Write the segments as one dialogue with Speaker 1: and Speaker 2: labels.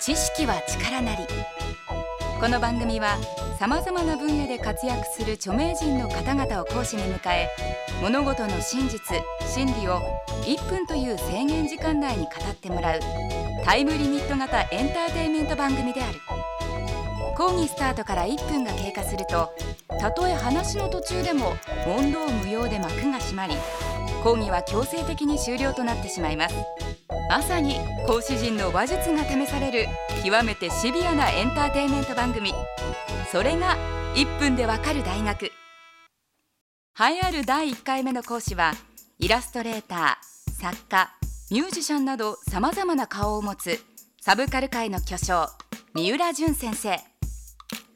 Speaker 1: 知識は力なり。この番組はさまざまな分野で活躍する著名人の方々を講師に迎え物事の真実真理を1分という制限時間内に語ってもらうタイムリミット型エンターテインメント番組である。講義スタートから1分が経過するとたとえ話の途中でも問答無用で幕が閉まり講義は強制的に終了となってしまいます。まさに講師陣の話術が試される極めてシビアなエンターテインメント番組。それが1分でわかる大学。栄えある第1回目の講師はイラストレーター作家ミュージシャンなどさまざまな顔を持つサブカル界の巨匠三浦淳先生。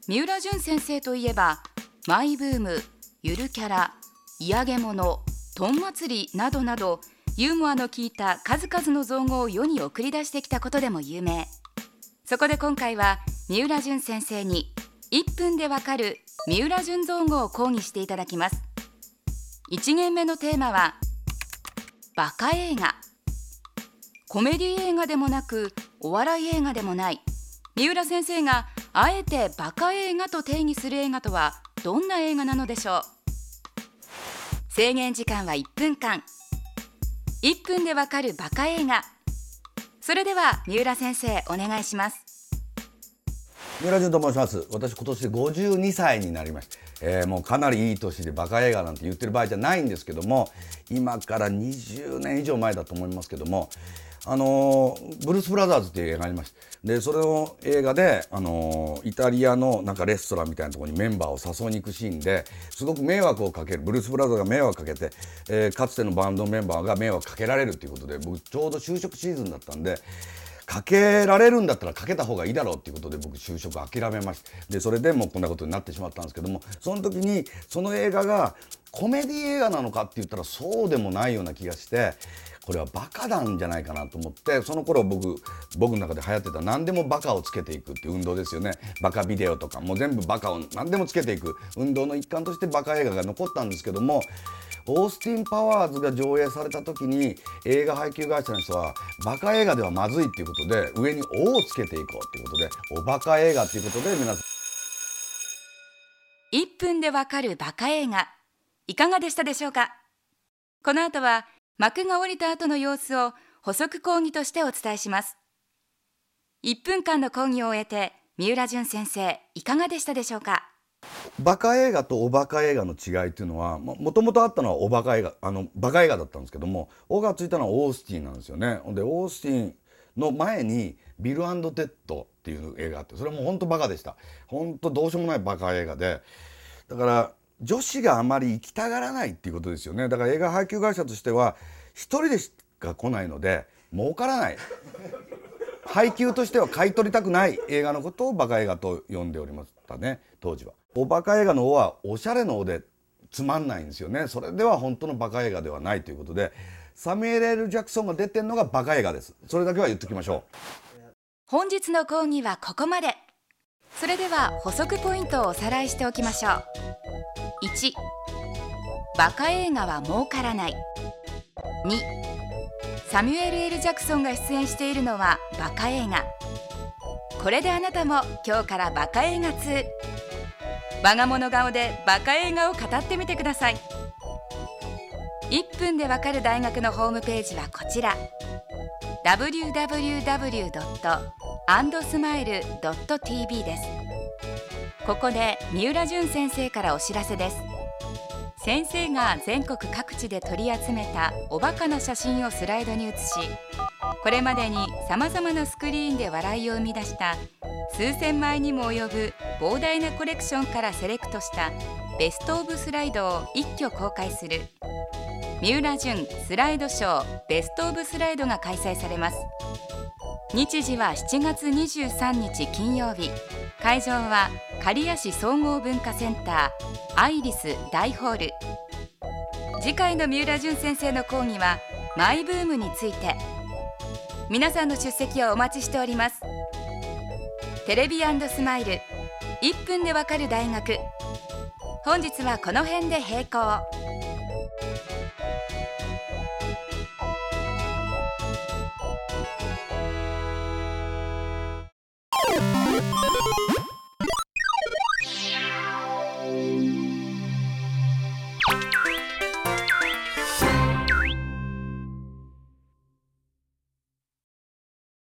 Speaker 1: 三浦淳先生といえばマイブームゆるキャラ嫌げ物とん祭りなどなどユーモアの効いた数々の造語を世に送り出してきたことでも有名。そこで今回は三浦淳先生に1分でわかる三浦淳造語を講義していただきます。1限目のテーマはバカ映画。コメディ映画でもなくお笑い映画でもない。三浦先生があえてバカ映画と定義する映画とはどんな映画なのでしょう。制限時間は1分間。1分でわかるバカ映画。それでは三浦先生お願いします。
Speaker 2: 三浦淳と申します。私今年で52歳になりました、えー、もうかなりいい年でバカ映画なんて言ってる場合じゃないんですけども今から20年以上前だと思いますけどもあのブルース・ブラザーズっていう映画がありましたでそれの映画で、あのイタリアのなんかレストランみたいなところにメンバーを誘いに行くシーンですごく迷惑をかけるブルース・ブラザーが迷惑かけて、えー、かつてのバンドメンバーが迷惑かけられるっていうことで僕ちょうど就職シーズンだったんでかけられるんだったらかけた方がいいだろうっていうことで僕就職諦めましてそれでもうこんなことになってしまったんですけどもその時にその映画がコメディ映画なのかって言ったらそうでもないような気がしてこれはバカなんじゃないかなと思ってその頃僕僕の中で流行ってた何でもバカをつけていくっていう運動ですよね。バカビデオとかもう全部バカを何でもつけていく運動の一環としてバカ映画が残ったんですけどもオースティン・パワーズが上映された時に映画配給会社の人はバカ映画ではまずいっていうことで上に「お」をつけていこうっていうことでおバカ映画っていうことで皆さん。
Speaker 1: 1分でわかるバカ映画。いかがでしたでしょうか？この後は幕が下りた後の様子を補足講義としてお伝えします。1分間の講義を終えて三浦淳先生いかがでしたでしょうか？
Speaker 2: バカ映画とおバカ映画の違いっていうのはもともとあったのはおバカ映画あのバカ映画だったんですけども「お」がついたのはオースティンなんですよね。でオースティンの前に「ビルとテッド」っていう映画あってそれはもうほんとバカでした。ほんとどうしようもないバカ映画でだから女子があまり行きたがらないっていうことですよねだから映画配給会社としては一人でしか来ないので儲からない配給としては買い取りたくない映画のことをバカ映画と呼んでおりましたね当時は。おバカ映画の「お」はおしゃれの「お」でつまんないんですよね。それでは本当のバカ映画ではないということでサミュエル・エル・ジャクソンが出てるのがバカ映画です。それだけは言っておきましょ
Speaker 1: う。本日の講義はここまで。それでは補足ポイントをおさらいしておきましょう。1バカ映画は儲からない。2サミュエル・エル・ジャクソンが出演しているのはバカ映画。これであなたも今日からバカ映画通。我が物顔でバカ映画を語ってみてください。1分でわかる大学のホームページはこちら。www.andsmile.tv です。ここで三浦淳先生からお知らせです。先生が全国各地で取り集めたおバカな写真をスライドに写しこれまでにさまざまなスクリーンで笑いを生み出した数千枚にも及ぶ膨大なコレクションからセレクトしたベスト・オブ・スライドを一挙公開する。三浦淳スライドショーベスト・オブ・スライドが開催されます。日時は7月23日金曜日。会場は刈谷市総合文化センターアイリス大ホール。次回の三浦淳先生の講義はマイブームについて。皆さんの出席をお待ちしております。テレビスマイル。1分でわかる大学。本日はこの辺で閉校。